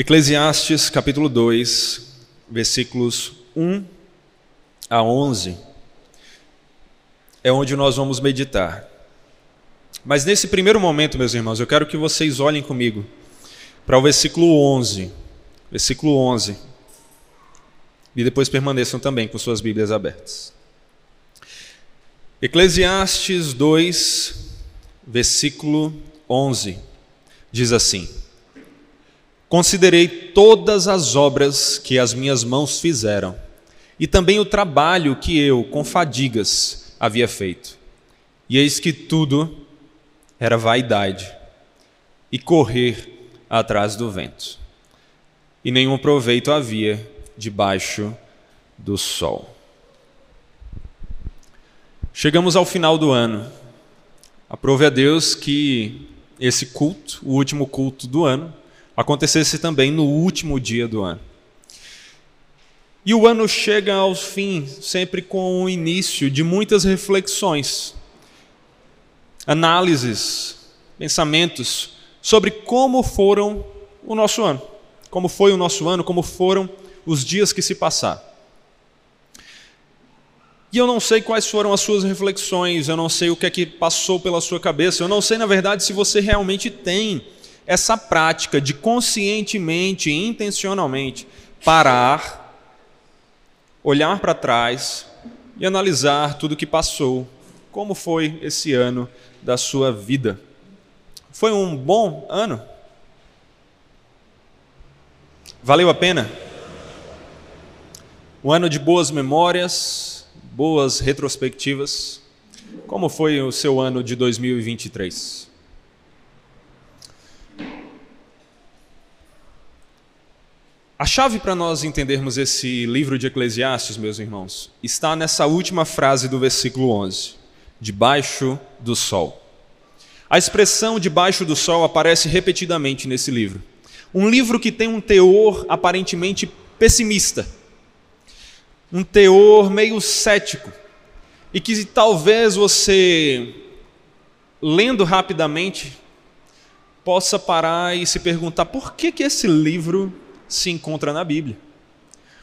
Eclesiastes capítulo 2, versículos 1 a 11, é onde nós vamos meditar. Mas nesse primeiro momento, meus irmãos, eu quero que vocês olhem comigo para o versículo 11. Versículo 11. E depois permaneçam também com suas Bíblias abertas. Eclesiastes 2, versículo 11, diz assim: Considerei todas as obras que as minhas mãos fizeram, e também o trabalho que eu, com fadigas, havia feito. E eis que tudo era vaidade e correr atrás do vento. E nenhum proveito havia debaixo do sol. Chegamos ao final do ano. Aprove a Deus que esse culto, o último culto do ano, acontecesse também no último dia do ano. E o ano chega ao fim sempre com o início de muitas reflexões, análises, pensamentos sobre como foram o nosso ano, como foi o nosso ano, como foram os dias que se passaram. E eu não sei quais foram as suas reflexões, eu não sei o que é que passou pela sua cabeça, eu não sei, na verdade, se você realmente tem essa prática de conscientemente e intencionalmente parar, olhar para trás e analisar tudo o que passou, como foi esse ano da sua vida. Foi um bom ano? Valeu a pena? Um ano de boas memórias, boas retrospectivas. Como foi o seu ano de 2023? A chave para nós entendermos esse livro de Eclesiastes, meus irmãos, está nessa última frase do versículo 11: debaixo do sol. A expressão debaixo do sol aparece repetidamente nesse livro. Um livro que tem um teor aparentemente pessimista, um teor meio cético, e que talvez você, lendo rapidamente, possa parar e se perguntar por que, que esse livro se encontra na Bíblia.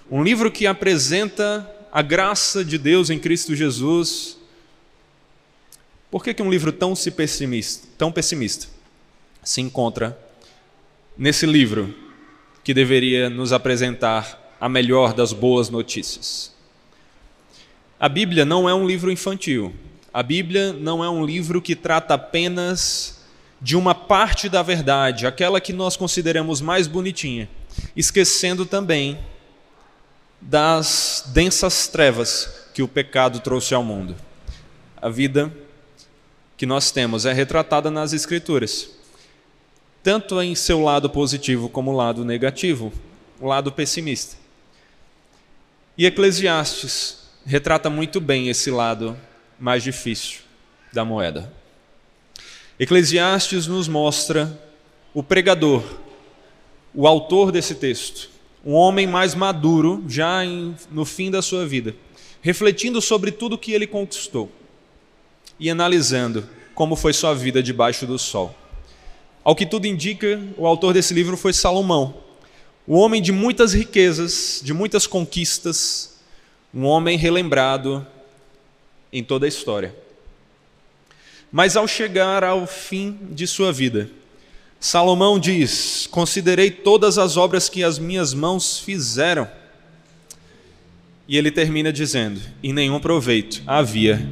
Um livro que apresenta a graça de Deus em Cristo Jesus. Por que, que um livro tão, se pessimista, tão pessimista se encontra nesse livro que deveria nos apresentar a melhor das boas notícias? A Bíblia não é um livro infantil. A Bíblia não é um livro que trata apenas de uma parte da verdade, aquela que nós consideramos mais bonitinha esquecendo também das densas trevas que o pecado trouxe ao mundo. A vida que nós temos é retratada nas Escrituras, tanto em seu lado positivo como o lado negativo, o lado pessimista. E Eclesiastes retrata muito bem esse lado mais difícil da moeda. Eclesiastes nos mostra o pregador o autor desse texto, um homem mais maduro, já em, no fim da sua vida, refletindo sobre tudo que ele conquistou e analisando como foi sua vida debaixo do sol. Ao que tudo indica, o autor desse livro foi Salomão, o homem de muitas riquezas, de muitas conquistas, um homem relembrado em toda a história. Mas ao chegar ao fim de sua vida, Salomão diz: Considerei todas as obras que as minhas mãos fizeram. E ele termina dizendo: E nenhum proveito havia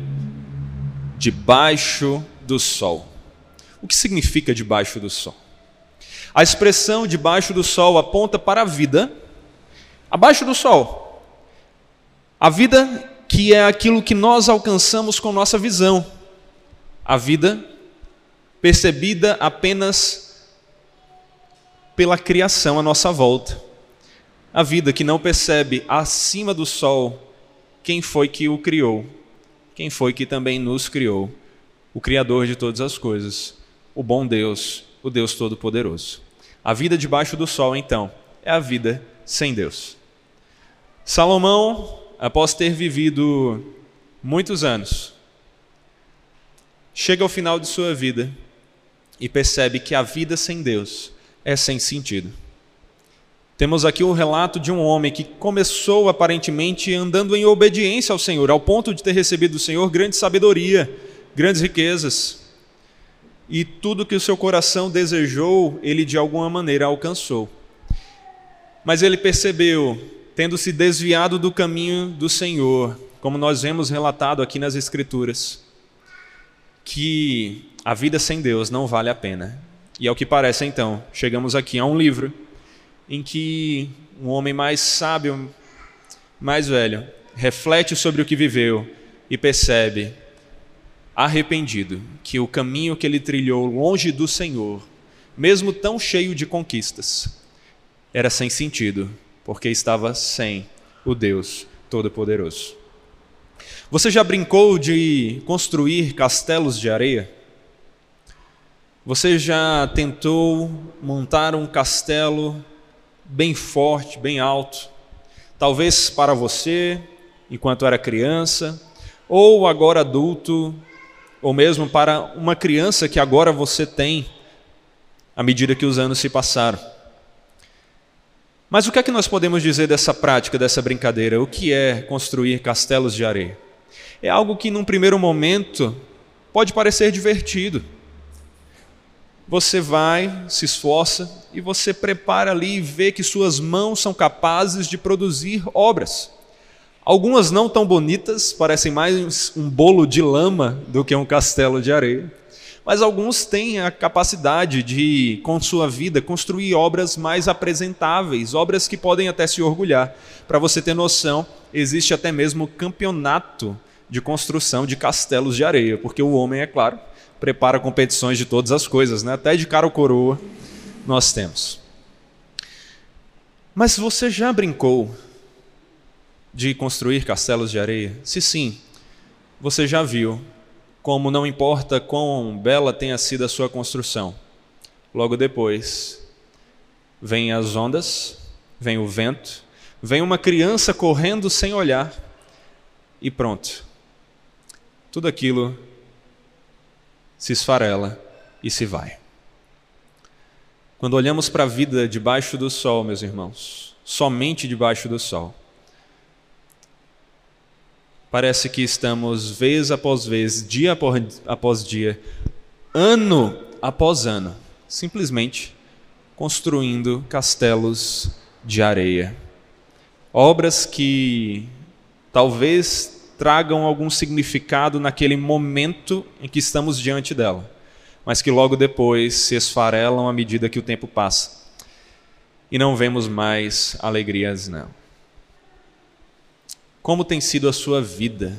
debaixo do sol. O que significa debaixo do sol? A expressão debaixo do sol aponta para a vida abaixo do sol. A vida que é aquilo que nós alcançamos com nossa visão. A vida percebida apenas pela criação à nossa volta. A vida que não percebe acima do sol quem foi que o criou, quem foi que também nos criou, o Criador de todas as coisas, o bom Deus, o Deus Todo-Poderoso. A vida debaixo do sol, então, é a vida sem Deus. Salomão, após ter vivido muitos anos, chega ao final de sua vida e percebe que a vida sem Deus é sem sentido. Temos aqui o relato de um homem que começou aparentemente andando em obediência ao Senhor, ao ponto de ter recebido do Senhor grande sabedoria, grandes riquezas. E tudo que o seu coração desejou, ele de alguma maneira alcançou. Mas ele percebeu, tendo se desviado do caminho do Senhor, como nós vemos relatado aqui nas Escrituras, que a vida sem Deus não vale a pena. E ao que parece, então, chegamos aqui a um livro em que um homem mais sábio, mais velho, reflete sobre o que viveu e percebe, arrependido, que o caminho que ele trilhou longe do Senhor, mesmo tão cheio de conquistas, era sem sentido, porque estava sem o Deus Todo-Poderoso. Você já brincou de construir castelos de areia? Você já tentou montar um castelo bem forte, bem alto? Talvez para você, enquanto era criança, ou agora adulto, ou mesmo para uma criança que agora você tem, à medida que os anos se passaram. Mas o que é que nós podemos dizer dessa prática, dessa brincadeira? O que é construir castelos de areia? É algo que, num primeiro momento, pode parecer divertido você vai, se esforça e você prepara ali e vê que suas mãos são capazes de produzir obras. Algumas não tão bonitas, parecem mais um bolo de lama do que um castelo de areia. Mas alguns têm a capacidade de, com sua vida, construir obras mais apresentáveis, obras que podem até se orgulhar. Para você ter noção, existe até mesmo campeonato de construção de castelos de areia, porque o homem, é claro, prepara competições de todas as coisas, né? até de cara ou coroa nós temos. Mas você já brincou de construir castelos de areia? Se sim, você já viu como não importa quão bela tenha sido a sua construção, logo depois vem as ondas, vem o vento, vem uma criança correndo sem olhar e pronto. Tudo aquilo se esfarela e se vai. Quando olhamos para a vida debaixo do sol, meus irmãos, somente debaixo do sol, parece que estamos vez após vez, dia após dia, ano após ano, simplesmente construindo castelos de areia. Obras que talvez tragam algum significado naquele momento em que estamos diante dela, mas que logo depois se esfarelam à medida que o tempo passa e não vemos mais alegrias nela. Como tem sido a sua vida?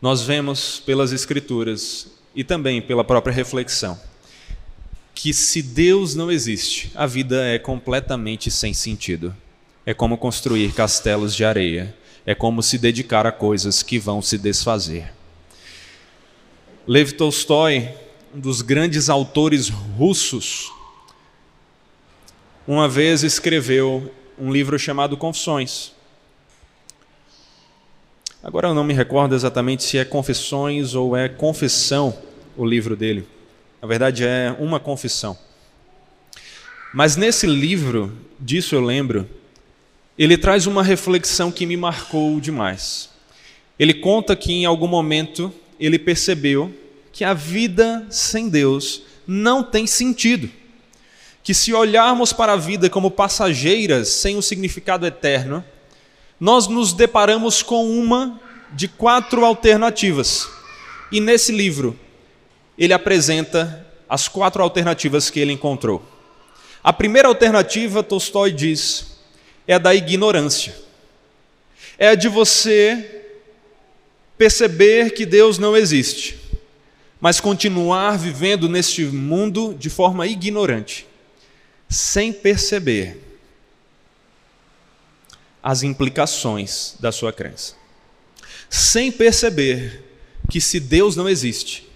Nós vemos pelas Escrituras e também pela própria reflexão que se Deus não existe, a vida é completamente sem sentido. É como construir castelos de areia. É como se dedicar a coisas que vão se desfazer. Lev Tolstói, um dos grandes autores russos, uma vez escreveu um livro chamado Confissões. Agora eu não me recordo exatamente se é Confissões ou é Confissão o livro dele. Na verdade é uma confissão. Mas nesse livro, disso eu lembro, ele traz uma reflexão que me marcou demais. Ele conta que em algum momento ele percebeu que a vida sem Deus não tem sentido. Que se olharmos para a vida como passageiras sem um significado eterno, nós nos deparamos com uma de quatro alternativas. E nesse livro, ele apresenta as quatro alternativas que ele encontrou. A primeira alternativa, Tolstói diz, é a da ignorância. É a de você perceber que Deus não existe, mas continuar vivendo neste mundo de forma ignorante, sem perceber as implicações da sua crença. Sem perceber que se Deus não existe,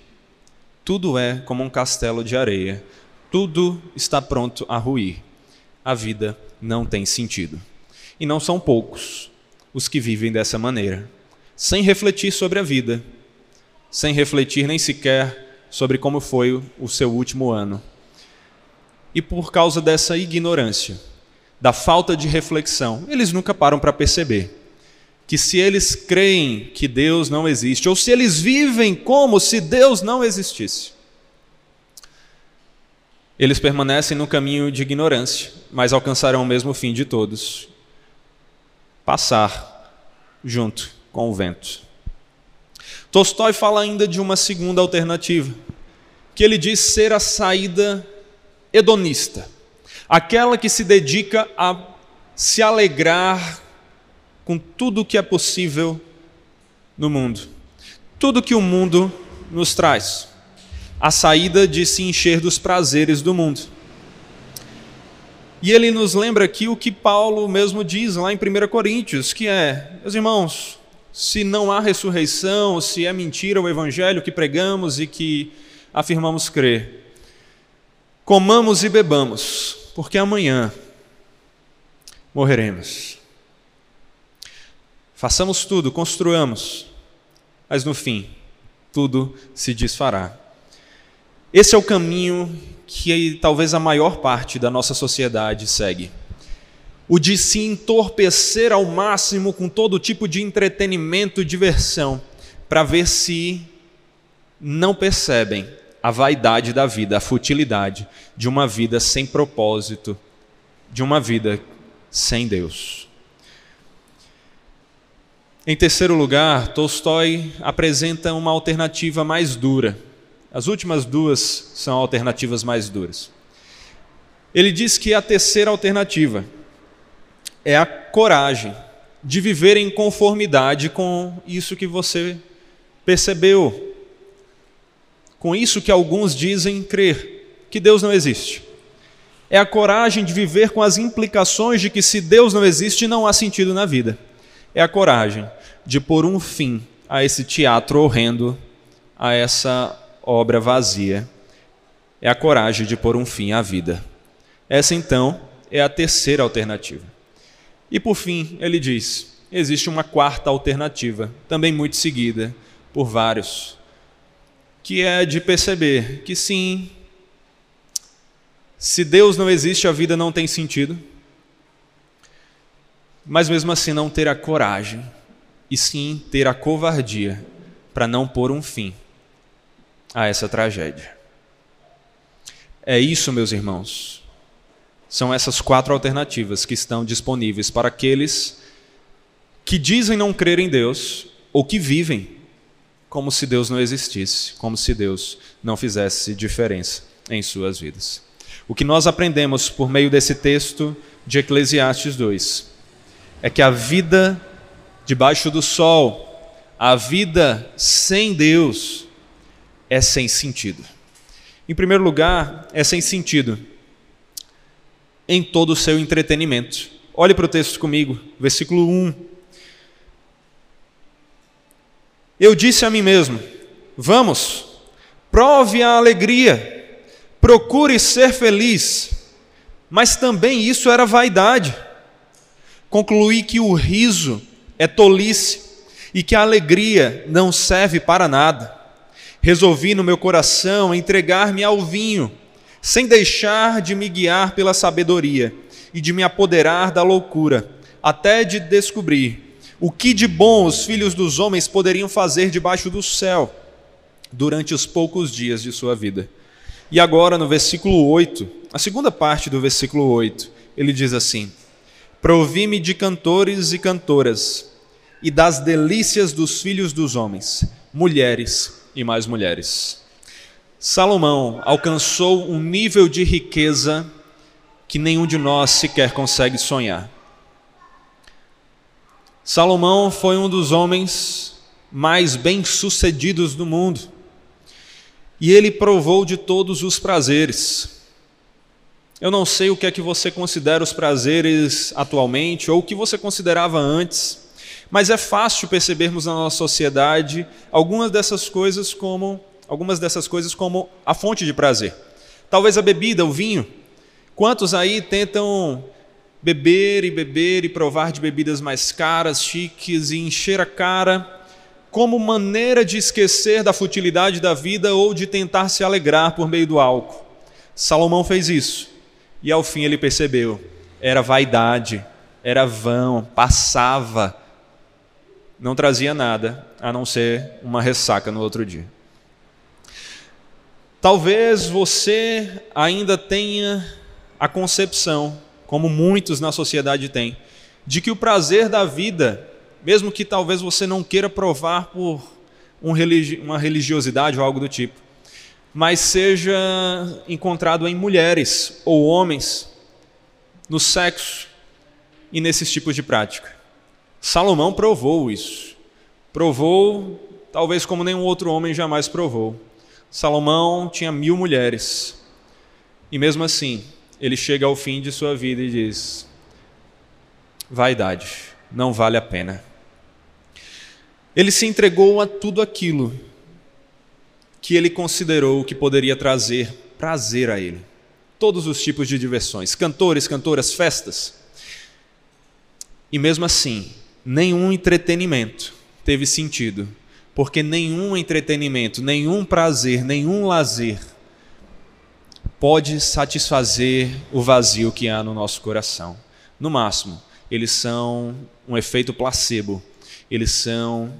tudo é como um castelo de areia, tudo está pronto a ruir. A vida não tem sentido. E não são poucos os que vivem dessa maneira, sem refletir sobre a vida, sem refletir nem sequer sobre como foi o seu último ano. e por causa dessa ignorância, da falta de reflexão, eles nunca param para perceber que se eles creem que Deus não existe, ou se eles vivem como se Deus não existisse, eles permanecem no caminho de ignorância, mas alcançarão o mesmo fim de todos: passar junto com o vento. Tolstói fala ainda de uma segunda alternativa, que ele diz ser a saída hedonista, aquela que se dedica a se alegrar com tudo o que é possível no mundo, tudo que o mundo nos traz, a saída de se encher dos prazeres do mundo. E ele nos lembra aqui o que Paulo mesmo diz lá em 1 Coríntios, que é, meus irmãos, se não há ressurreição, se é mentira o evangelho que pregamos e que afirmamos crer, comamos e bebamos, porque amanhã morreremos. Façamos tudo, construamos, mas no fim, tudo se desfará. Esse é o caminho que talvez a maior parte da nossa sociedade segue. O de se entorpecer ao máximo com todo tipo de entretenimento e diversão, para ver se não percebem a vaidade da vida, a futilidade de uma vida sem propósito, de uma vida sem Deus. Em terceiro lugar, Tolstói apresenta uma alternativa mais dura. As últimas duas são alternativas mais duras. Ele diz que a terceira alternativa é a coragem de viver em conformidade com isso que você percebeu, com isso que alguns dizem crer, que Deus não existe. É a coragem de viver com as implicações de que se Deus não existe, não há sentido na vida é a coragem de pôr um fim a esse teatro horrendo, a essa obra vazia. É a coragem de pôr um fim à vida. Essa, então, é a terceira alternativa. E, por fim, ele diz: existe uma quarta alternativa, também muito seguida por vários, que é de perceber que sim, se Deus não existe, a vida não tem sentido mas mesmo assim não ter a coragem, e sim ter a covardia para não pôr um fim a essa tragédia. É isso, meus irmãos. São essas quatro alternativas que estão disponíveis para aqueles que dizem não crer em Deus ou que vivem como se Deus não existisse, como se Deus não fizesse diferença em suas vidas. O que nós aprendemos por meio desse texto de Eclesiastes 2 é que a vida debaixo do sol, a vida sem Deus, é sem sentido. Em primeiro lugar, é sem sentido em todo o seu entretenimento. Olhe para o texto comigo, versículo 1. Eu disse a mim mesmo: Vamos, prove a alegria, procure ser feliz. Mas também isso era vaidade concluí que o riso é tolice e que a alegria não serve para nada. Resolvi no meu coração entregar-me ao vinho, sem deixar de me guiar pela sabedoria e de me apoderar da loucura, até de descobrir o que de bom os filhos dos homens poderiam fazer debaixo do céu durante os poucos dias de sua vida. E agora, no versículo 8, a segunda parte do versículo 8, ele diz assim: Provi-me de cantores e cantoras, e das delícias dos filhos dos homens, mulheres e mais mulheres. Salomão alcançou um nível de riqueza que nenhum de nós sequer consegue sonhar. Salomão foi um dos homens mais bem-sucedidos do mundo. E ele provou de todos os prazeres. Eu não sei o que é que você considera os prazeres atualmente ou o que você considerava antes, mas é fácil percebermos na nossa sociedade algumas dessas coisas como algumas dessas coisas como a fonte de prazer. Talvez a bebida, o vinho. Quantos aí tentam beber e beber e provar de bebidas mais caras, chiques e encher a cara como maneira de esquecer da futilidade da vida ou de tentar se alegrar por meio do álcool? Salomão fez isso E ao fim ele percebeu: era vaidade, era vão, passava, não trazia nada a não ser uma ressaca no outro dia. Talvez você ainda tenha a concepção, como muitos na sociedade têm, de que o prazer da vida, mesmo que talvez você não queira provar por um religi uma religiosidade ou algo do tipo, mas seja encontrado em mulheres ou homens, no sexo e nesses tipos de prática. Salomão provou isso. Provou, talvez como nenhum outro homem jamais provou. Salomão tinha mil mulheres. E mesmo assim, ele chega ao fim de sua vida e diz: vaidade, não vale a pena. Ele se entregou a tudo aquilo que ele considerou que poderia trazer prazer a ele. Todos os tipos de diversões, cantores, cantoras, festas. E mesmo assim, nenhum entretenimento teve sentido, porque nenhum entretenimento, nenhum prazer, nenhum lazer pode satisfazer o vazio que há no nosso coração. No máximo, eles são um efeito placebo, eles são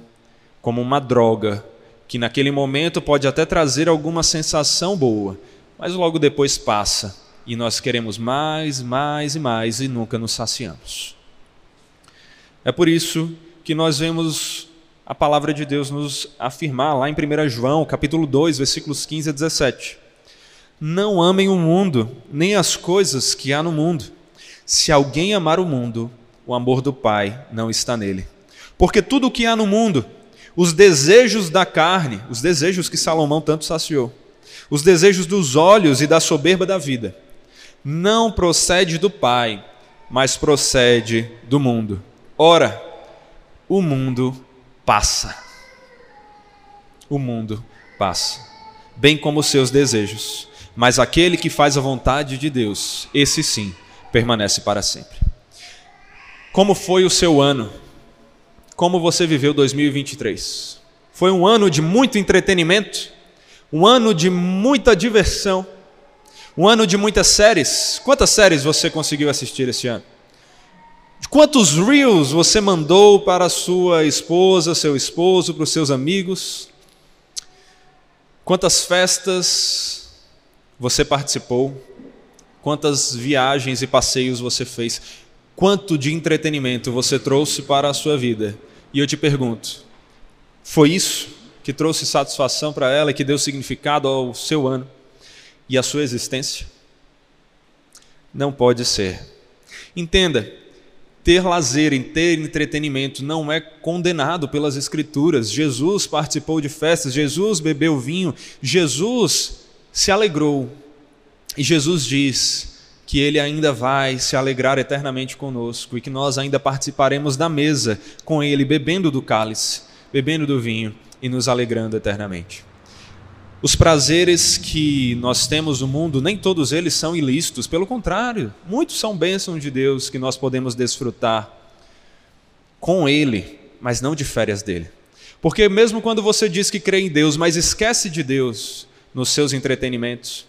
como uma droga que naquele momento pode até trazer alguma sensação boa, mas logo depois passa e nós queremos mais, mais e mais e nunca nos saciamos. É por isso que nós vemos a palavra de Deus nos afirmar lá em 1 João, capítulo 2, versículos 15 a 17. Não amem o mundo, nem as coisas que há no mundo. Se alguém amar o mundo, o amor do Pai não está nele. Porque tudo o que há no mundo, os desejos da carne, os desejos que Salomão tanto saciou, os desejos dos olhos e da soberba da vida, não procede do Pai, mas procede do mundo. Ora, o mundo passa. O mundo passa, bem como os seus desejos. Mas aquele que faz a vontade de Deus, esse sim, permanece para sempre. Como foi o seu ano? Como você viveu 2023? Foi um ano de muito entretenimento? Um ano de muita diversão? Um ano de muitas séries? Quantas séries você conseguiu assistir esse ano? Quantos reels você mandou para sua esposa, seu esposo, para os seus amigos? Quantas festas você participou? Quantas viagens e passeios você fez? Quanto de entretenimento você trouxe para a sua vida? E eu te pergunto: foi isso que trouxe satisfação para ela e que deu significado ao seu ano e à sua existência? Não pode ser. Entenda, ter lazer, em ter entretenimento não é condenado pelas Escrituras. Jesus participou de festas, Jesus bebeu vinho, Jesus se alegrou. E Jesus diz que ele ainda vai se alegrar eternamente conosco e que nós ainda participaremos da mesa com ele, bebendo do cálice, bebendo do vinho e nos alegrando eternamente. Os prazeres que nós temos no mundo, nem todos eles são ilícitos, pelo contrário, muitos são bênçãos de Deus que nós podemos desfrutar com Ele, mas não de férias dele. Porque mesmo quando você diz que crê em Deus, mas esquece de Deus nos seus entretenimentos,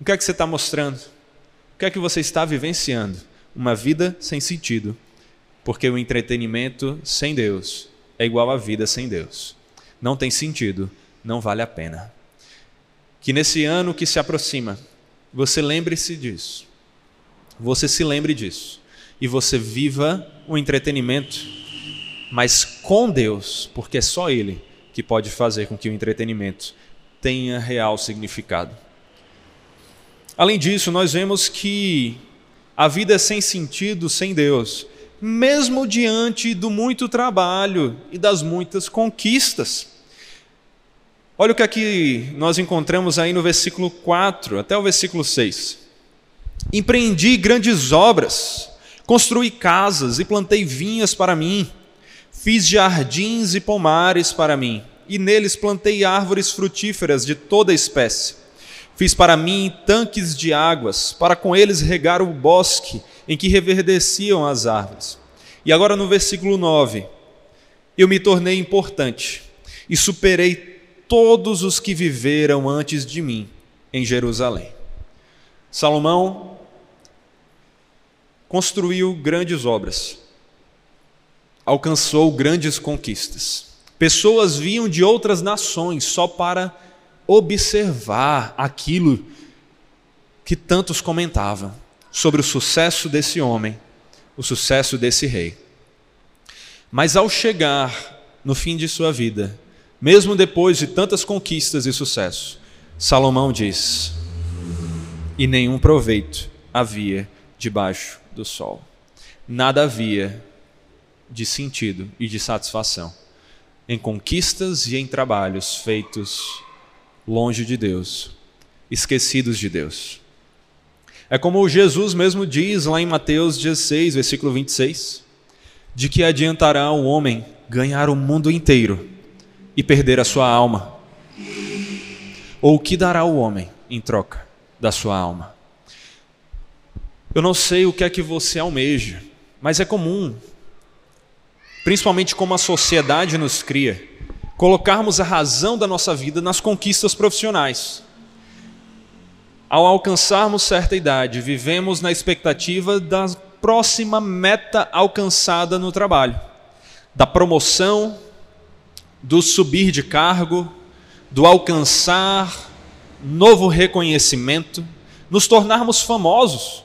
o que é que você está mostrando? O que é que você está vivenciando? Uma vida sem sentido, porque o entretenimento sem Deus é igual à vida sem Deus. Não tem sentido, não vale a pena. Que nesse ano que se aproxima, você lembre-se disso. Você se lembre disso. E você viva o entretenimento, mas com Deus, porque é só Ele que pode fazer com que o entretenimento tenha real significado. Além disso, nós vemos que a vida é sem sentido sem Deus, mesmo diante do muito trabalho e das muitas conquistas. Olha o que aqui nós encontramos aí no versículo 4 até o versículo 6. Empreendi grandes obras, construí casas e plantei vinhas para mim, fiz jardins e pomares para mim, e neles plantei árvores frutíferas de toda espécie. Fiz para mim tanques de águas, para com eles regar o bosque em que reverdeciam as árvores. E agora no versículo 9, eu me tornei importante e superei todos os que viveram antes de mim em Jerusalém. Salomão construiu grandes obras, alcançou grandes conquistas. Pessoas vinham de outras nações só para observar aquilo que tantos comentavam sobre o sucesso desse homem, o sucesso desse rei. Mas ao chegar no fim de sua vida, mesmo depois de tantas conquistas e sucesso, Salomão diz: E nenhum proveito havia debaixo do sol. Nada havia de sentido e de satisfação em conquistas e em trabalhos feitos longe de Deus, esquecidos de Deus. É como Jesus mesmo diz lá em Mateus 16, versículo 26, de que adiantará o homem ganhar o mundo inteiro e perder a sua alma? Ou o que dará o homem em troca da sua alma? Eu não sei o que é que você almeja, mas é comum, principalmente como a sociedade nos cria, colocarmos a razão da nossa vida nas conquistas profissionais. Ao alcançarmos certa idade, vivemos na expectativa da próxima meta alcançada no trabalho, da promoção, do subir de cargo, do alcançar novo reconhecimento, nos tornarmos famosos.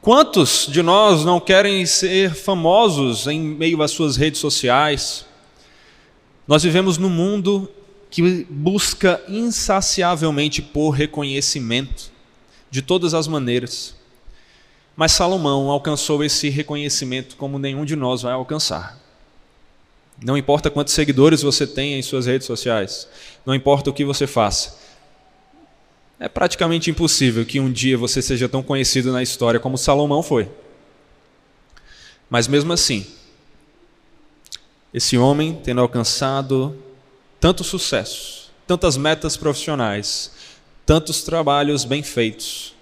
Quantos de nós não querem ser famosos em meio às suas redes sociais? Nós vivemos num mundo que busca insaciavelmente por reconhecimento de todas as maneiras. Mas Salomão alcançou esse reconhecimento como nenhum de nós vai alcançar. Não importa quantos seguidores você tem em suas redes sociais, não importa o que você faça, é praticamente impossível que um dia você seja tão conhecido na história como Salomão foi. Mas mesmo assim, esse homem tendo alcançado tanto sucesso, tantas metas profissionais, tantos trabalhos bem feitos,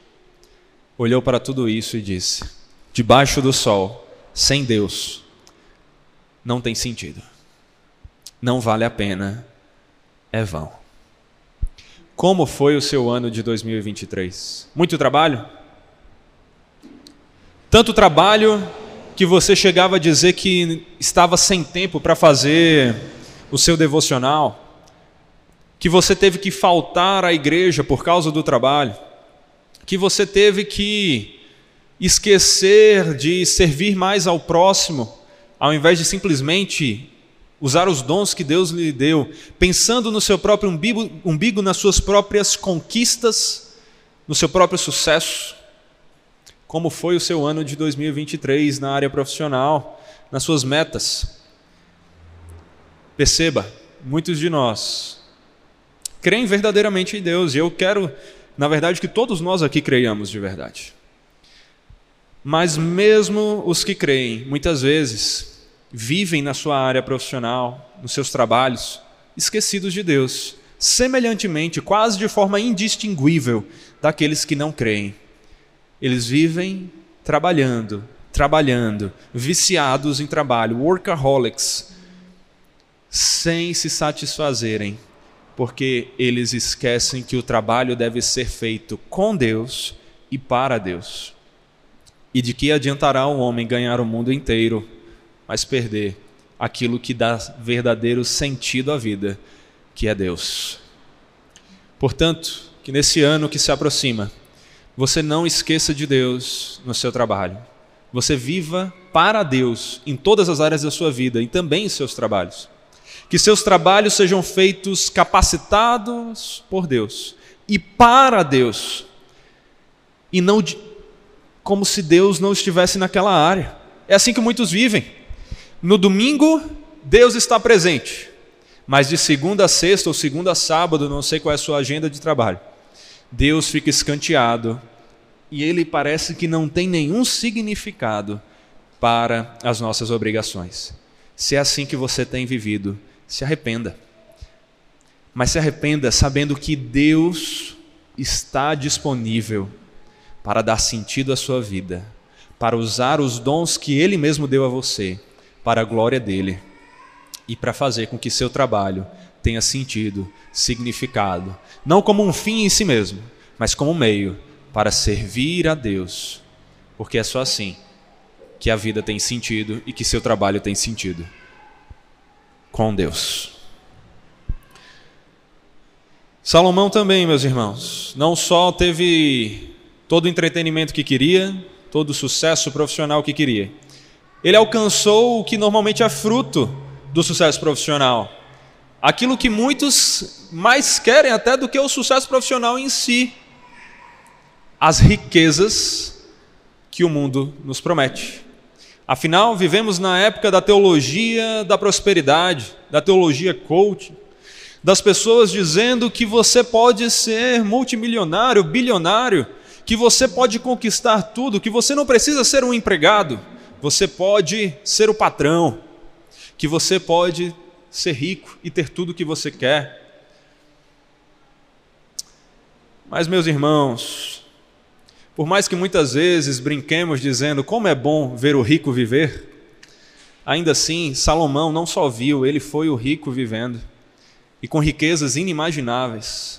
olhou para tudo isso e disse: debaixo do sol, sem Deus, não tem sentido. Não vale a pena, é vão. Como foi o seu ano de 2023? Muito trabalho? Tanto trabalho que você chegava a dizer que estava sem tempo para fazer o seu devocional, que você teve que faltar à igreja por causa do trabalho, que você teve que esquecer de servir mais ao próximo, ao invés de simplesmente usar os dons que Deus lhe deu, pensando no seu próprio umbigo, umbigo, nas suas próprias conquistas, no seu próprio sucesso. Como foi o seu ano de 2023 na área profissional, nas suas metas? Perceba, muitos de nós creem verdadeiramente em Deus, e eu quero, na verdade, que todos nós aqui creiamos de verdade. Mas mesmo os que creem, muitas vezes, vivem na sua área profissional, nos seus trabalhos, esquecidos de Deus, semelhantemente, quase de forma indistinguível daqueles que não creem. Eles vivem trabalhando, trabalhando, viciados em trabalho, workaholics, sem se satisfazerem, porque eles esquecem que o trabalho deve ser feito com Deus e para Deus. E de que adiantará o homem ganhar o mundo inteiro mas perder aquilo que dá verdadeiro sentido à vida, que é Deus. Portanto, que nesse ano que se aproxima, você não esqueça de Deus no seu trabalho. Você viva para Deus em todas as áreas da sua vida e também em seus trabalhos. Que seus trabalhos sejam feitos capacitados por Deus e para Deus, e não de, como se Deus não estivesse naquela área. É assim que muitos vivem. No domingo, Deus está presente, mas de segunda a sexta ou segunda a sábado, não sei qual é a sua agenda de trabalho, Deus fica escanteado e ele parece que não tem nenhum significado para as nossas obrigações. Se é assim que você tem vivido, se arrependa. Mas se arrependa sabendo que Deus está disponível para dar sentido à sua vida, para usar os dons que Ele mesmo deu a você para a glória dele e para fazer com que seu trabalho tenha sentido, significado, não como um fim em si mesmo, mas como um meio para servir a Deus porque é só assim que a vida tem sentido e que seu trabalho tem sentido com Deus. Salomão também, meus irmãos, não só teve todo o entretenimento que queria, todo o sucesso profissional que queria, ele alcançou o que normalmente é fruto do sucesso profissional. Aquilo que muitos mais querem até do que o sucesso profissional em si. As riquezas que o mundo nos promete. Afinal, vivemos na época da teologia da prosperidade, da teologia coaching, das pessoas dizendo que você pode ser multimilionário, bilionário, que você pode conquistar tudo, que você não precisa ser um empregado, você pode ser o patrão, que você pode ser rico e ter tudo o que você quer. Mas, meus irmãos, por mais que muitas vezes brinquemos dizendo como é bom ver o rico viver, ainda assim, Salomão não só viu, ele foi o rico vivendo, e com riquezas inimagináveis.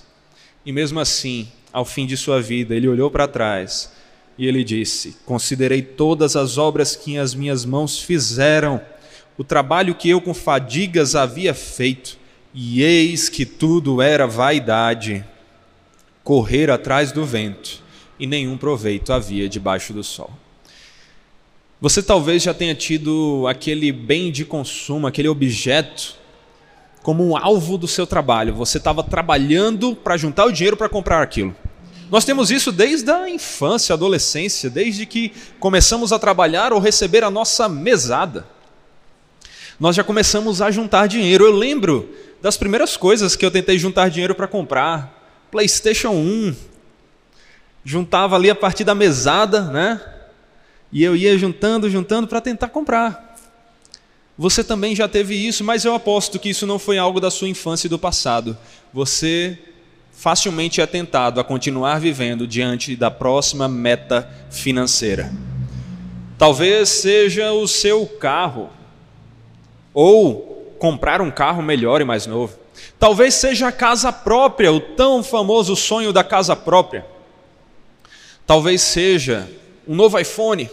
E mesmo assim, ao fim de sua vida, ele olhou para trás e ele disse: Considerei todas as obras que as minhas mãos fizeram, o trabalho que eu com fadigas havia feito, e eis que tudo era vaidade, correr atrás do vento e nenhum proveito havia debaixo do sol. Você talvez já tenha tido aquele bem de consumo, aquele objeto, como um alvo do seu trabalho. Você estava trabalhando para juntar o dinheiro para comprar aquilo. Nós temos isso desde a infância, adolescência, desde que começamos a trabalhar ou receber a nossa mesada. Nós já começamos a juntar dinheiro. Eu lembro das primeiras coisas que eu tentei juntar dinheiro para comprar: PlayStation 1, juntava ali a partir da mesada, né? E eu ia juntando, juntando para tentar comprar. Você também já teve isso, mas eu aposto que isso não foi algo da sua infância e do passado. Você facilmente é tentado a continuar vivendo diante da próxima meta financeira. Talvez seja o seu carro, ou comprar um carro melhor e mais novo. Talvez seja a casa própria, o tão famoso sonho da casa própria. Talvez seja um novo iPhone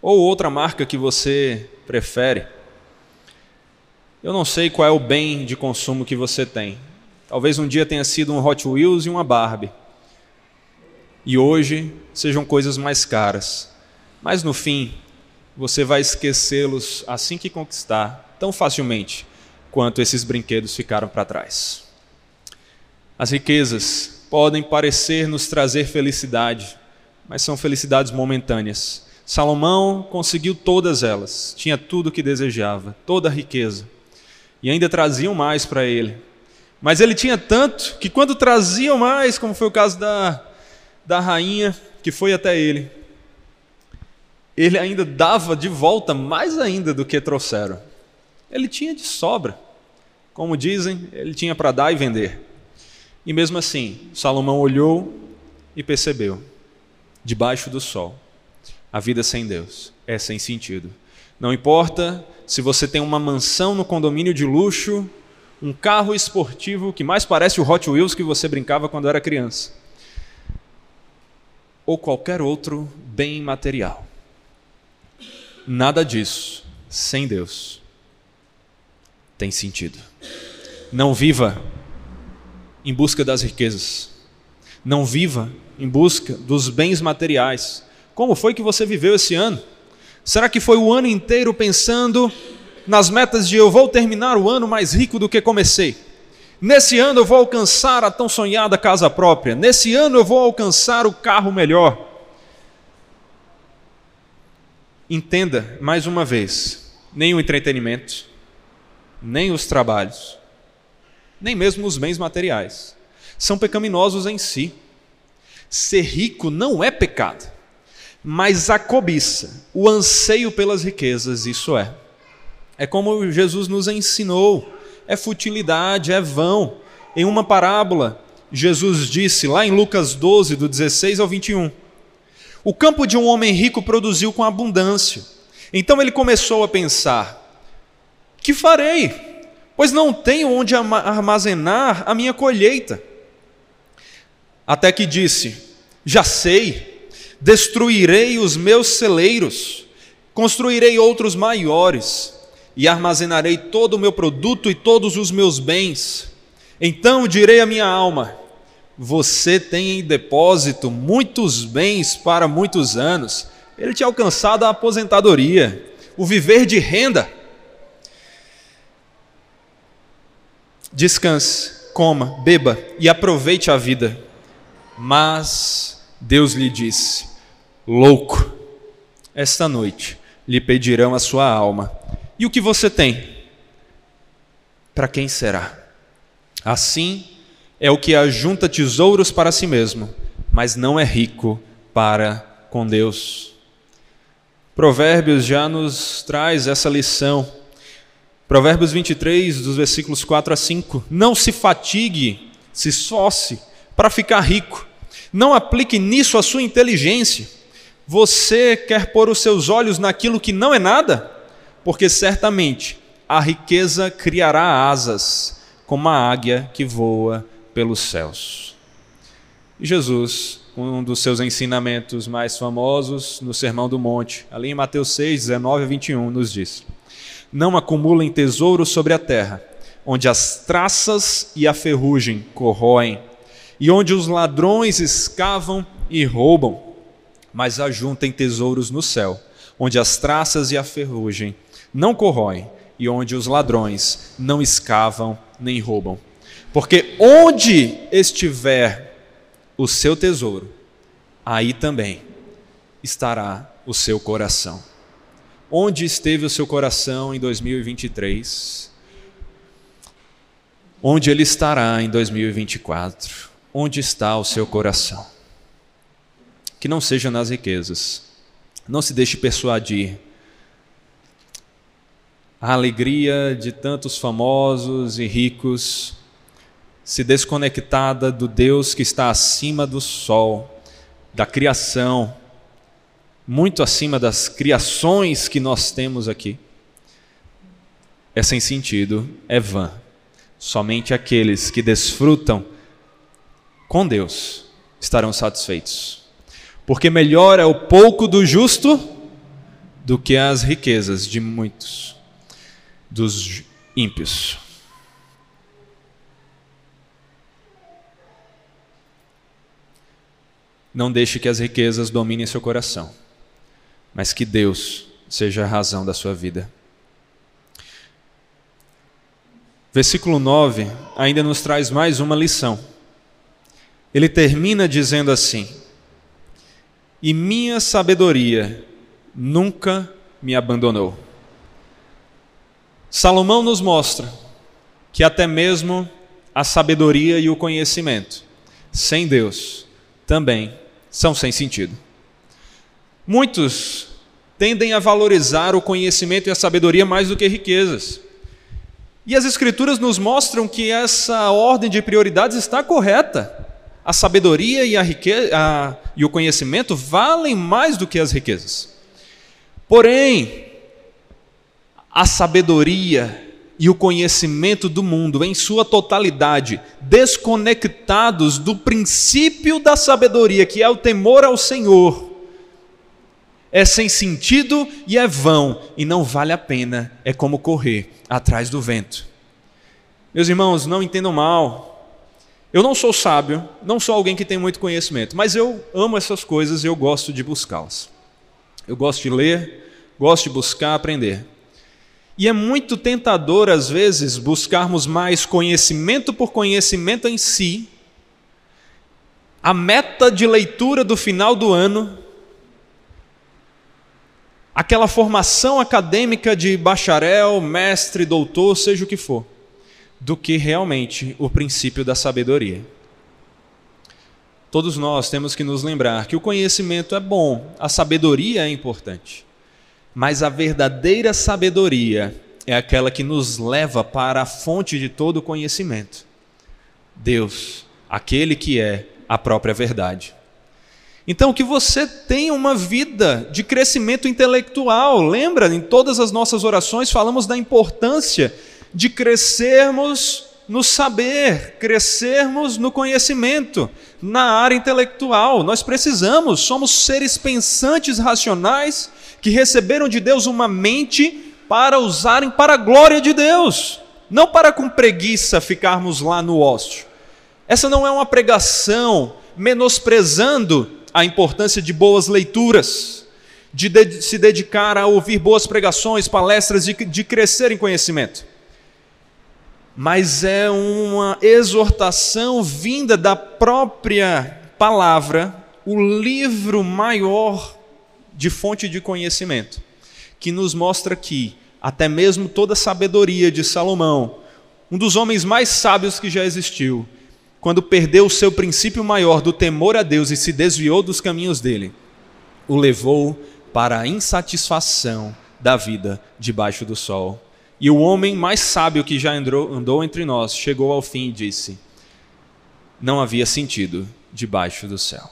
ou outra marca que você prefere. Eu não sei qual é o bem de consumo que você tem. Talvez um dia tenha sido um Hot Wheels e uma Barbie. E hoje sejam coisas mais caras. Mas no fim, você vai esquecê-los assim que conquistar, tão facilmente quanto esses brinquedos ficaram para trás. As riquezas podem parecer nos trazer felicidade, mas são felicidades momentâneas. Salomão conseguiu todas elas, tinha tudo o que desejava, toda a riqueza, e ainda traziam mais para ele. Mas ele tinha tanto que, quando traziam mais, como foi o caso da, da rainha que foi até ele, ele ainda dava de volta mais ainda do que trouxeram. Ele tinha de sobra. Como dizem, ele tinha para dar e vender. E mesmo assim, Salomão olhou e percebeu: debaixo do sol, a vida sem Deus é sem sentido. Não importa se você tem uma mansão no condomínio de luxo, um carro esportivo que mais parece o Hot Wheels que você brincava quando era criança, ou qualquer outro bem material. Nada disso, sem Deus, tem sentido. Não viva em busca das riquezas. Não viva em busca dos bens materiais. Como foi que você viveu esse ano? Será que foi o ano inteiro pensando nas metas de eu vou terminar o ano mais rico do que comecei? Nesse ano eu vou alcançar a tão sonhada casa própria. Nesse ano eu vou alcançar o carro melhor. Entenda mais uma vez: nem o entretenimento, nem os trabalhos, nem mesmo os bens materiais. São pecaminosos em si. Ser rico não é pecado, mas a cobiça, o anseio pelas riquezas, isso é. É como Jesus nos ensinou: é futilidade, é vão. Em uma parábola, Jesus disse, lá em Lucas 12, do 16 ao 21, o campo de um homem rico produziu com abundância. Então ele começou a pensar: que farei? pois não tenho onde armazenar a minha colheita. Até que disse: Já sei, Destruirei os meus celeiros, construirei outros maiores, e armazenarei todo o meu produto e todos os meus bens. Então direi à minha alma: Você tem em depósito muitos bens para muitos anos. Ele tinha alcançado a aposentadoria, o viver de renda. Descanse, coma, beba e aproveite a vida. Mas Deus lhe disse: Louco, esta noite lhe pedirão a sua alma e o que você tem? Para quem será? Assim é o que ajunta tesouros para si mesmo, mas não é rico para com Deus. Provérbios já nos traz essa lição. Provérbios 23, dos versículos 4 a 5. Não se fatigue, se esforce para ficar rico. Não aplique nisso a sua inteligência. Você quer pôr os seus olhos naquilo que não é nada? Porque certamente a riqueza criará asas, como a águia que voa pelos céus. E Jesus, um dos seus ensinamentos mais famosos no Sermão do Monte, ali em Mateus 6, 19 a 21, nos diz: Não acumulem tesouros sobre a terra, onde as traças e a ferrugem corroem, e onde os ladrões escavam e roubam, mas ajuntem tesouros no céu, onde as traças e a ferrugem não corroem e onde os ladrões não escavam nem roubam. Porque onde estiver o seu tesouro, aí também estará o seu coração. Onde esteve o seu coração em 2023? Onde ele estará em 2024? Onde está o seu coração? Que não seja nas riquezas. Não se deixe persuadir a alegria de tantos famosos e ricos se desconectada do Deus que está acima do sol, da criação, muito acima das criações que nós temos aqui, é sem sentido, é vã. Somente aqueles que desfrutam com Deus estarão satisfeitos. Porque melhor é o pouco do justo do que as riquezas de muitos dos ímpios. Não deixe que as riquezas dominem seu coração, mas que Deus seja a razão da sua vida. Versículo 9 ainda nos traz mais uma lição. Ele termina dizendo assim: E minha sabedoria nunca me abandonou. Salomão nos mostra que até mesmo a sabedoria e o conhecimento, sem Deus, também são sem sentido. Muitos tendem a valorizar o conhecimento e a sabedoria mais do que riquezas. E as Escrituras nos mostram que essa ordem de prioridades está correta. A sabedoria e, a riqueza, a, e o conhecimento valem mais do que as riquezas. Porém, a sabedoria e o conhecimento do mundo em sua totalidade, desconectados do princípio da sabedoria, que é o temor ao Senhor, é sem sentido e é vão, e não vale a pena, é como correr atrás do vento. Meus irmãos, não entendam mal, eu não sou sábio, não sou alguém que tem muito conhecimento, mas eu amo essas coisas e eu gosto de buscá-las. Eu gosto de ler, gosto de buscar, aprender. E é muito tentador, às vezes, buscarmos mais conhecimento por conhecimento em si. A meta de leitura do final do ano, aquela formação acadêmica de bacharel, mestre, doutor, seja o que for, do que realmente o princípio da sabedoria. Todos nós temos que nos lembrar que o conhecimento é bom, a sabedoria é importante. Mas a verdadeira sabedoria é aquela que nos leva para a fonte de todo conhecimento. Deus, aquele que é a própria verdade. Então, que você tenha uma vida de crescimento intelectual. Lembra, em todas as nossas orações falamos da importância de crescermos no saber, crescermos no conhecimento, na área intelectual. Nós precisamos, somos seres pensantes racionais que receberam de Deus uma mente para usarem para a glória de Deus, não para com preguiça ficarmos lá no ócio. Essa não é uma pregação menosprezando a importância de boas leituras, de, de se dedicar a ouvir boas pregações, palestras, de, de crescer em conhecimento. Mas é uma exortação vinda da própria palavra, o livro maior de fonte de conhecimento, que nos mostra que até mesmo toda a sabedoria de Salomão, um dos homens mais sábios que já existiu, quando perdeu o seu princípio maior do temor a Deus e se desviou dos caminhos dele, o levou para a insatisfação da vida debaixo do sol. E o homem mais sábio que já andou, andou entre nós chegou ao fim e disse: Não havia sentido debaixo do céu.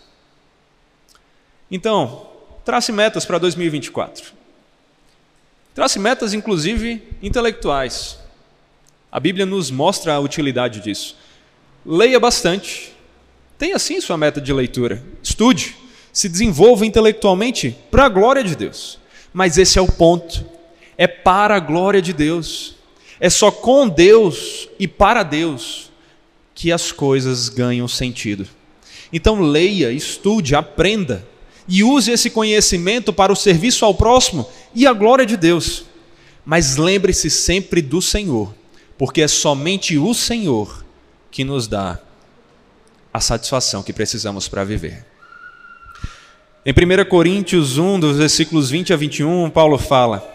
Então, trace metas para 2024. Trace metas, inclusive, intelectuais. A Bíblia nos mostra a utilidade disso. Leia bastante. Tenha sim sua meta de leitura. Estude. Se desenvolva intelectualmente para a glória de Deus. Mas esse é o ponto. É para a glória de Deus. É só com Deus e para Deus que as coisas ganham sentido. Então leia, estude, aprenda e use esse conhecimento para o serviço ao próximo e a glória de Deus. Mas lembre-se sempre do Senhor, porque é somente o Senhor que nos dá a satisfação que precisamos para viver. Em 1 Coríntios 1, dos versículos 20 a 21, Paulo fala: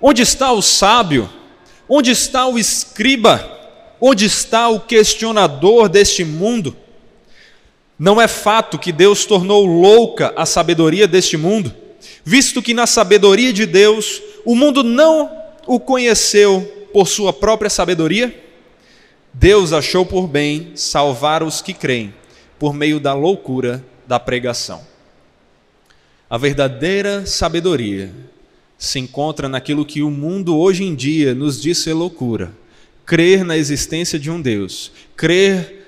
Onde está o sábio? Onde está o escriba? Onde está o questionador deste mundo? Não é fato que Deus tornou louca a sabedoria deste mundo, visto que na sabedoria de Deus o mundo não o conheceu por sua própria sabedoria? Deus achou por bem salvar os que creem por meio da loucura da pregação. A verdadeira sabedoria se encontra naquilo que o mundo hoje em dia nos diz ser loucura: crer na existência de um Deus, crer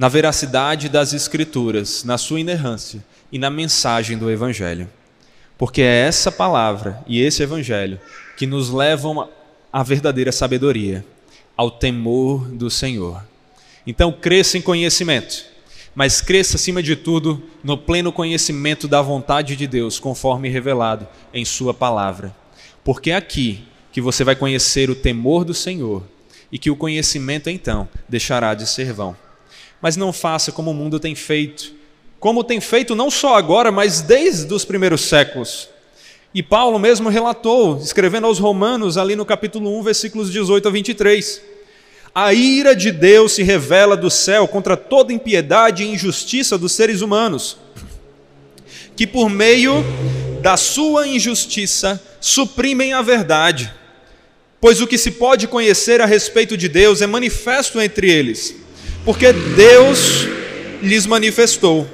na veracidade das Escrituras, na sua inerrância e na mensagem do Evangelho. Porque é essa palavra e esse Evangelho que nos levam à verdadeira sabedoria ao temor do Senhor. Então, cresça em conhecimento, mas cresça acima de tudo no pleno conhecimento da vontade de Deus, conforme revelado em Sua palavra. Porque é aqui que você vai conhecer o temor do Senhor e que o conhecimento então deixará de ser vão. Mas não faça como o mundo tem feito, como tem feito não só agora, mas desde os primeiros séculos. E Paulo mesmo relatou, escrevendo aos Romanos, ali no capítulo 1, versículos 18 a 23. A ira de Deus se revela do céu contra toda impiedade e injustiça dos seres humanos, que por meio da sua injustiça suprimem a verdade. Pois o que se pode conhecer a respeito de Deus é manifesto entre eles, porque Deus lhes manifestou.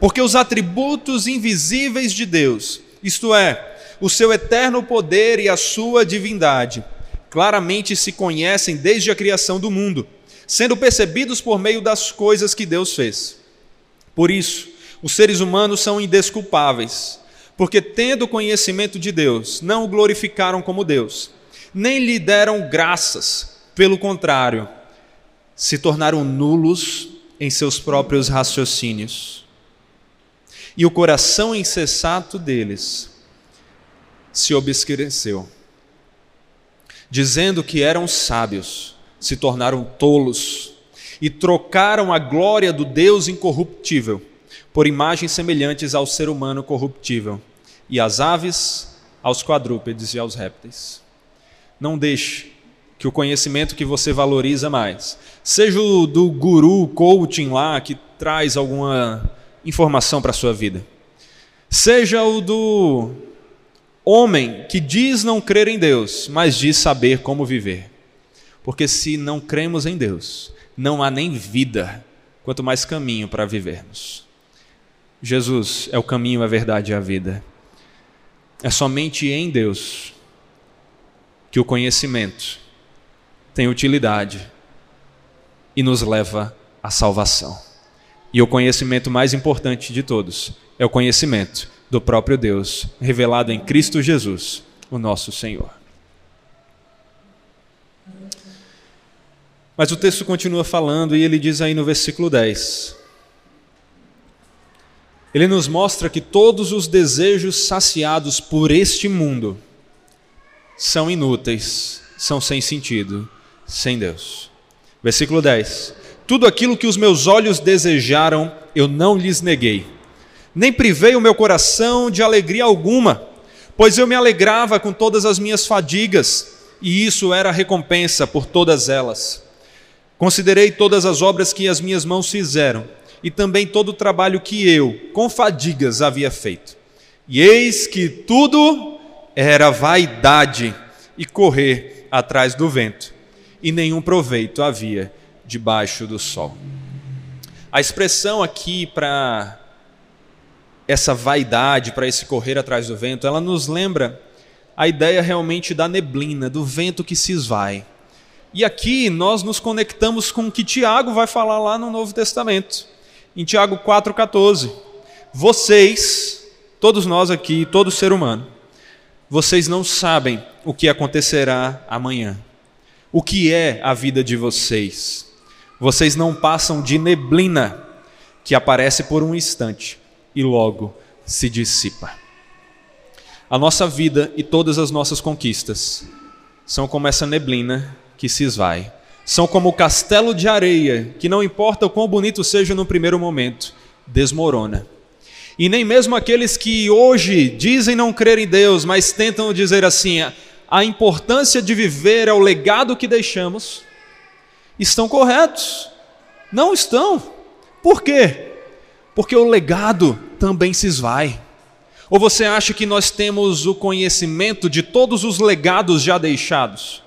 Porque os atributos invisíveis de Deus, isto é, o seu eterno poder e a sua divindade, claramente se conhecem desde a criação do mundo, sendo percebidos por meio das coisas que Deus fez. Por isso, os seres humanos são indesculpáveis, porque, tendo conhecimento de Deus, não o glorificaram como Deus, nem lhe deram graças, pelo contrário, se tornaram nulos em seus próprios raciocínios e o coração insensato deles se obscureceu. Dizendo que eram sábios, se tornaram tolos e trocaram a glória do Deus incorruptível por imagens semelhantes ao ser humano corruptível e às aves, aos quadrúpedes e aos répteis. Não deixe que o conhecimento que você valoriza mais, seja o do guru coaching lá que traz alguma informação para a sua vida. Seja o do homem que diz não crer em Deus, mas diz saber como viver. Porque se não cremos em Deus, não há nem vida, quanto mais caminho para vivermos. Jesus é o caminho, a verdade e a vida. É somente em Deus que o conhecimento tem utilidade e nos leva à salvação. E o conhecimento mais importante de todos é o conhecimento do próprio Deus, revelado em Cristo Jesus, o nosso Senhor. Mas o texto continua falando e ele diz aí no versículo 10: Ele nos mostra que todos os desejos saciados por este mundo são inúteis, são sem sentido, sem Deus. Versículo 10: Tudo aquilo que os meus olhos desejaram, eu não lhes neguei nem privei o meu coração de alegria alguma, pois eu me alegrava com todas as minhas fadigas, e isso era recompensa por todas elas. Considerei todas as obras que as minhas mãos fizeram, e também todo o trabalho que eu, com fadigas, havia feito. E eis que tudo era vaidade e correr atrás do vento, e nenhum proveito havia debaixo do sol. A expressão aqui para essa vaidade, para esse correr atrás do vento, ela nos lembra a ideia realmente da neblina, do vento que se esvai. E aqui nós nos conectamos com o que Tiago vai falar lá no Novo Testamento, em Tiago 4,14. Vocês, todos nós aqui, todo ser humano, vocês não sabem o que acontecerá amanhã, o que é a vida de vocês. Vocês não passam de neblina que aparece por um instante e logo se dissipa. A nossa vida e todas as nossas conquistas são como essa neblina que se esvai. São como o castelo de areia, que não importa o quão bonito seja no primeiro momento, desmorona. E nem mesmo aqueles que hoje dizem não crer em Deus, mas tentam dizer assim: a importância de viver é o legado que deixamos, estão corretos. Não estão. Por quê? porque o legado também se esvai. Ou você acha que nós temos o conhecimento de todos os legados já deixados?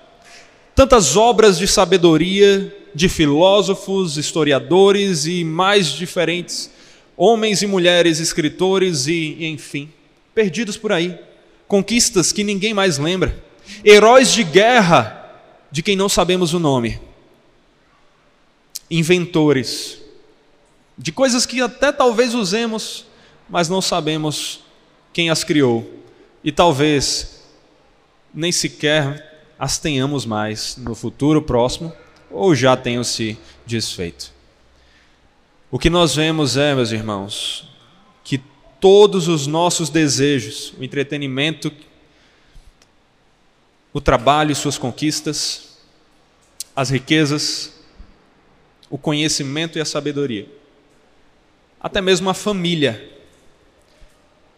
Tantas obras de sabedoria de filósofos, historiadores e mais diferentes, homens e mulheres, escritores e, enfim, perdidos por aí. Conquistas que ninguém mais lembra. Heróis de guerra de quem não sabemos o nome. Inventores de coisas que até talvez usemos, mas não sabemos quem as criou. E talvez nem sequer as tenhamos mais no futuro próximo, ou já tenham se desfeito. O que nós vemos é, meus irmãos, que todos os nossos desejos, o entretenimento, o trabalho e suas conquistas, as riquezas, o conhecimento e a sabedoria, até mesmo a família.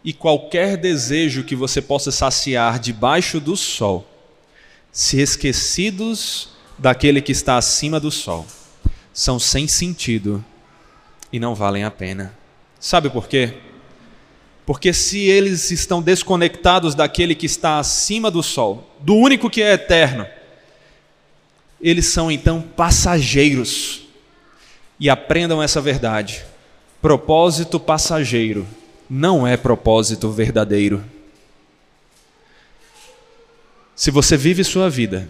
E qualquer desejo que você possa saciar debaixo do sol, se esquecidos daquele que está acima do sol, são sem sentido e não valem a pena. Sabe por quê? Porque se eles estão desconectados daquele que está acima do sol, do único que é eterno, eles são então passageiros. E aprendam essa verdade. Propósito passageiro não é propósito verdadeiro. Se você vive sua vida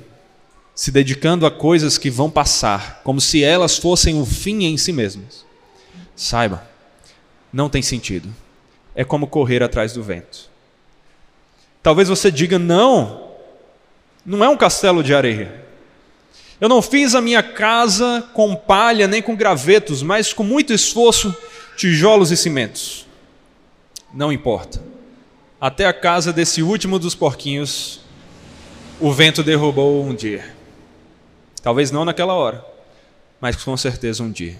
se dedicando a coisas que vão passar, como se elas fossem o fim em si mesmas, saiba, não tem sentido. É como correr atrás do vento. Talvez você diga: não, não é um castelo de areia. Eu não fiz a minha casa com palha nem com gravetos, mas com muito esforço tijolos e cimentos. Não importa. Até a casa desse último dos porquinhos, o vento derrubou um dia. Talvez não naquela hora, mas com certeza um dia.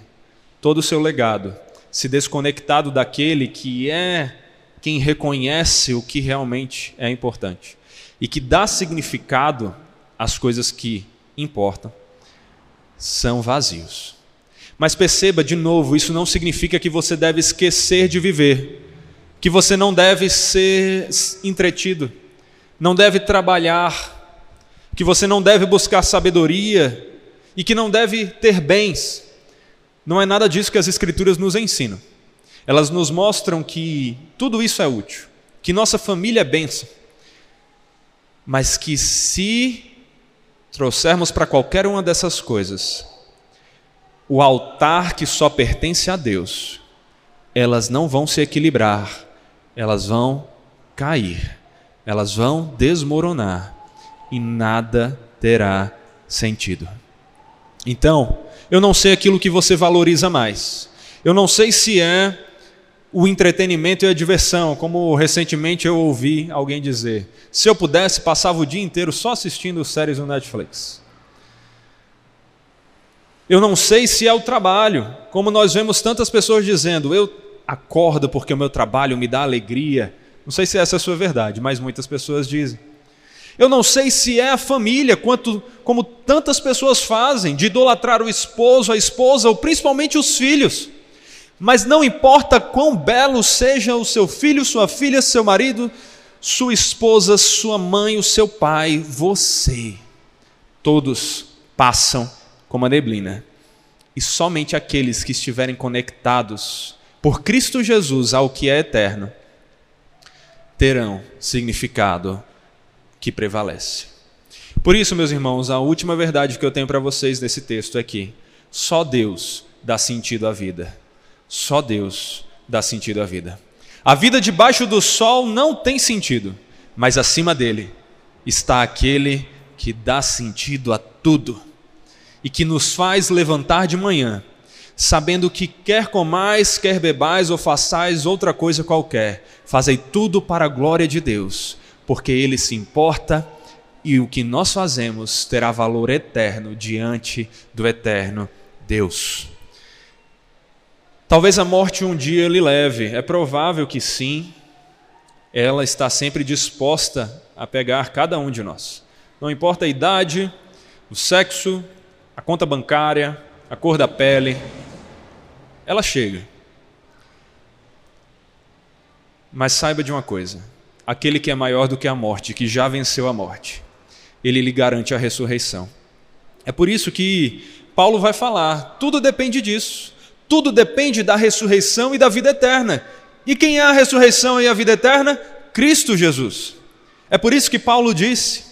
Todo o seu legado, se desconectado daquele que é quem reconhece o que realmente é importante e que dá significado às coisas que importam, são vazios. Mas perceba de novo, isso não significa que você deve esquecer de viver, que você não deve ser entretido, não deve trabalhar, que você não deve buscar sabedoria e que não deve ter bens. Não é nada disso que as Escrituras nos ensinam. Elas nos mostram que tudo isso é útil, que nossa família é bênção, mas que se trouxermos para qualquer uma dessas coisas, o altar que só pertence a Deus, elas não vão se equilibrar, elas vão cair, elas vão desmoronar e nada terá sentido. Então, eu não sei aquilo que você valoriza mais. Eu não sei se é o entretenimento e a diversão, como recentemente eu ouvi alguém dizer. Se eu pudesse, passava o dia inteiro só assistindo séries no Netflix. Eu não sei se é o trabalho, como nós vemos tantas pessoas dizendo, eu acordo porque o meu trabalho me dá alegria. Não sei se essa é a sua verdade, mas muitas pessoas dizem. Eu não sei se é a família, quanto, como tantas pessoas fazem, de idolatrar o esposo, a esposa, ou principalmente os filhos. Mas não importa quão belo seja o seu filho, sua filha, seu marido, sua esposa, sua mãe, o seu pai, você, todos passam como a neblina. E somente aqueles que estiverem conectados por Cristo Jesus ao que é eterno terão significado que prevalece. Por isso, meus irmãos, a última verdade que eu tenho para vocês nesse texto é que só Deus dá sentido à vida. Só Deus dá sentido à vida. A vida debaixo do sol não tem sentido, mas acima dele está aquele que dá sentido a tudo e que nos faz levantar de manhã, sabendo que quer comais, quer bebais ou façais outra coisa qualquer, fazei tudo para a glória de Deus, porque ele se importa e o que nós fazemos terá valor eterno diante do eterno Deus. Talvez a morte um dia lhe leve, é provável que sim. Ela está sempre disposta a pegar cada um de nós. Não importa a idade, o sexo, a conta bancária, a cor da pele, ela chega. Mas saiba de uma coisa: aquele que é maior do que a morte, que já venceu a morte, ele lhe garante a ressurreição. É por isso que Paulo vai falar: tudo depende disso. Tudo depende da ressurreição e da vida eterna. E quem é a ressurreição e a vida eterna? Cristo Jesus. É por isso que Paulo disse: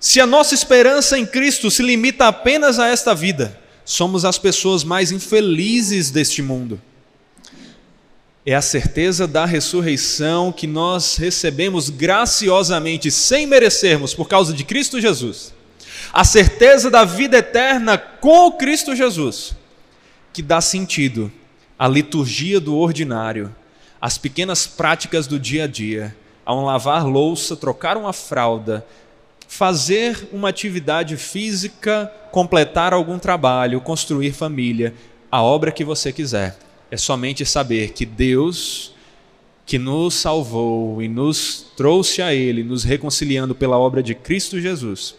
se a nossa esperança em Cristo se limita apenas a esta vida, somos as pessoas mais infelizes deste mundo. É a certeza da ressurreição que nós recebemos graciosamente, sem merecermos, por causa de Cristo Jesus. A certeza da vida eterna com Cristo Jesus que dá sentido à liturgia do ordinário, às pequenas práticas do dia a dia, a um lavar louça, trocar uma fralda, fazer uma atividade física, completar algum trabalho, construir família, a obra que você quiser. É somente saber que Deus, que nos salvou e nos trouxe a Ele, nos reconciliando pela obra de Cristo Jesus,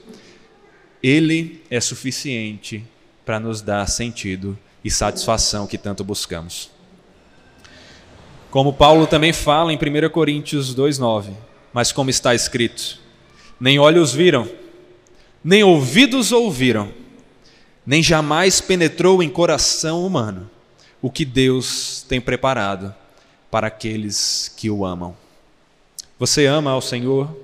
Ele é suficiente para nos dar sentido e satisfação que tanto buscamos. Como Paulo também fala em 1 Coríntios 2,9: Mas como está escrito, nem olhos viram, nem ouvidos ouviram, nem jamais penetrou em coração humano o que Deus tem preparado para aqueles que o amam. Você ama ao Senhor?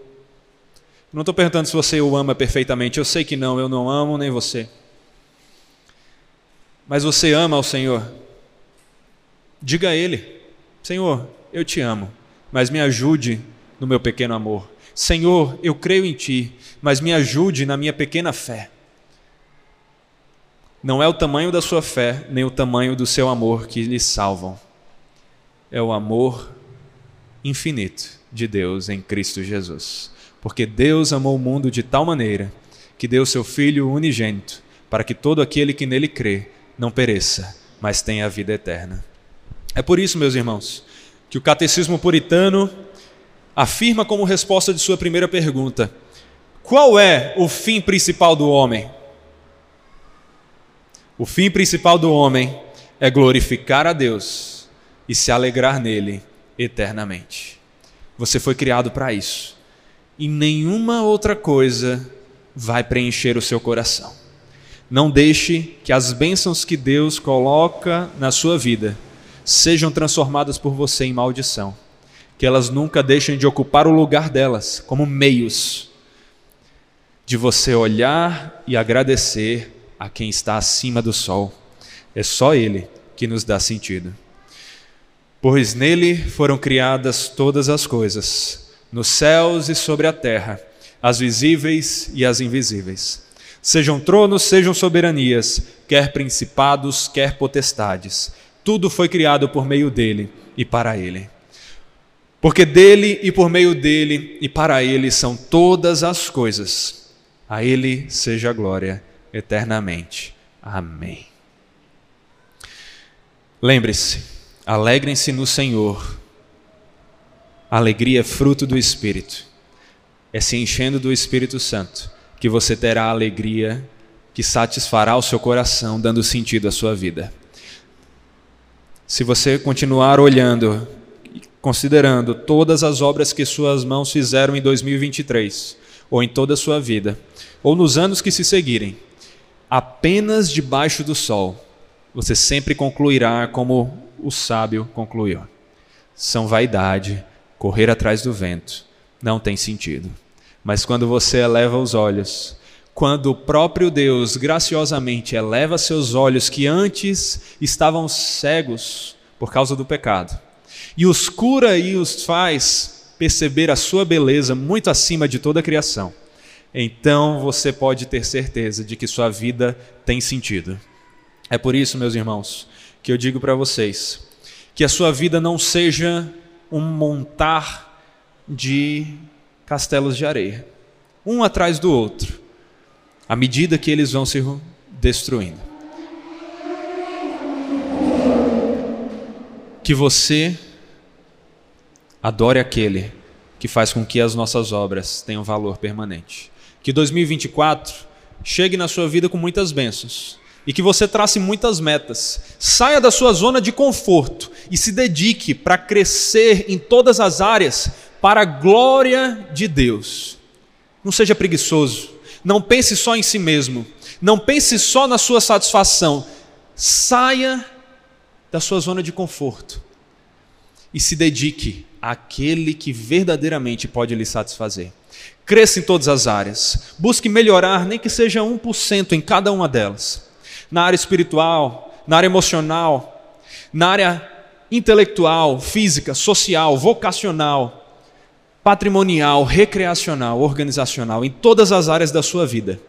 Não estou perguntando se você o ama perfeitamente, eu sei que não, eu não amo nem você mas você ama ao Senhor, diga a Ele: Senhor, eu te amo, mas me ajude no meu pequeno amor. Senhor, eu creio em Ti, mas me ajude na minha pequena fé. Não é o tamanho da sua fé, nem o tamanho do seu amor que lhe salvam. É o amor infinito de Deus em Cristo Jesus. Porque Deus amou o mundo de tal maneira que deu seu Filho unigênito, para que todo aquele que nele crê não pereça, mas tenha a vida eterna. É por isso, meus irmãos, que o catecismo puritano afirma como resposta de sua primeira pergunta: qual é o fim principal do homem? O fim principal do homem é glorificar a Deus e se alegrar nele eternamente. Você foi criado para isso. E nenhuma outra coisa vai preencher o seu coração. Não deixe que as bênçãos que Deus coloca na sua vida sejam transformadas por você em maldição. Que elas nunca deixem de ocupar o lugar delas como meios de você olhar e agradecer a quem está acima do sol, É só Ele que nos dá sentido. Pois nele foram criadas todas as coisas, nos céus e sobre a terra, as visíveis e as invisíveis. Sejam tronos, sejam soberanias, quer principados, quer potestades. Tudo foi criado por meio dele e para ele. Porque dele e por meio dele e para ele são todas as coisas. A ele seja a glória eternamente. Amém. Lembre-se, alegrem-se no Senhor. Alegria é fruto do Espírito. É se enchendo do Espírito Santo que você terá a alegria que satisfará o seu coração, dando sentido à sua vida. Se você continuar olhando, considerando todas as obras que suas mãos fizeram em 2023, ou em toda a sua vida, ou nos anos que se seguirem, apenas debaixo do sol, você sempre concluirá como o sábio concluiu: são vaidade, correr atrás do vento, não tem sentido. Mas quando você eleva os olhos, quando o próprio Deus graciosamente eleva seus olhos que antes estavam cegos por causa do pecado, e os cura e os faz perceber a sua beleza muito acima de toda a criação, então você pode ter certeza de que sua vida tem sentido. É por isso, meus irmãos, que eu digo para vocês que a sua vida não seja um montar de castelos de areia, um atrás do outro, à medida que eles vão se destruindo. Que você adore aquele que faz com que as nossas obras tenham valor permanente. Que 2024 chegue na sua vida com muitas bênçãos e que você trace muitas metas. Saia da sua zona de conforto e se dedique para crescer em todas as áreas para a glória de Deus. Não seja preguiçoso, não pense só em si mesmo, não pense só na sua satisfação. Saia da sua zona de conforto e se dedique àquele que verdadeiramente pode lhe satisfazer. Cresça em todas as áreas. Busque melhorar, nem que seja 1% em cada uma delas. Na área espiritual, na área emocional, na área intelectual, física, social, vocacional, patrimonial, recreacional, organizacional, em todas as áreas da sua vida.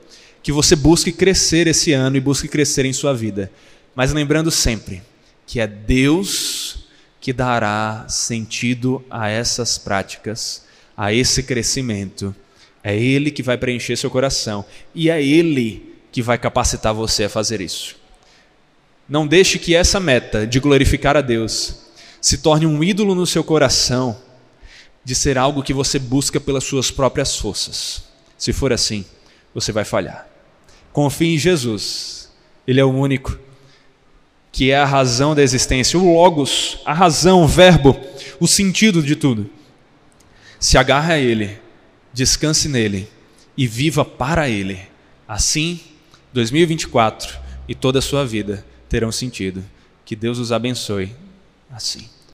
Que você busque crescer esse ano e busque crescer em sua vida. Mas lembrando sempre que é Deus que dará sentido a essas práticas, a esse crescimento é Ele que vai preencher seu coração e é Ele que vai capacitar você a fazer isso. Não deixe que essa meta de glorificar a Deus se torne um ídolo no seu coração, de ser algo que você busca pelas suas próprias forças. Se for assim, você vai falhar. Confie em Jesus, Ele é o único que é a razão da existência, o Logos, a razão, o Verbo, o sentido de tudo. Se agarre a Ele descanse nele e viva para ele. Assim, 2024 e toda a sua vida terão sentido. Que Deus os abençoe assim.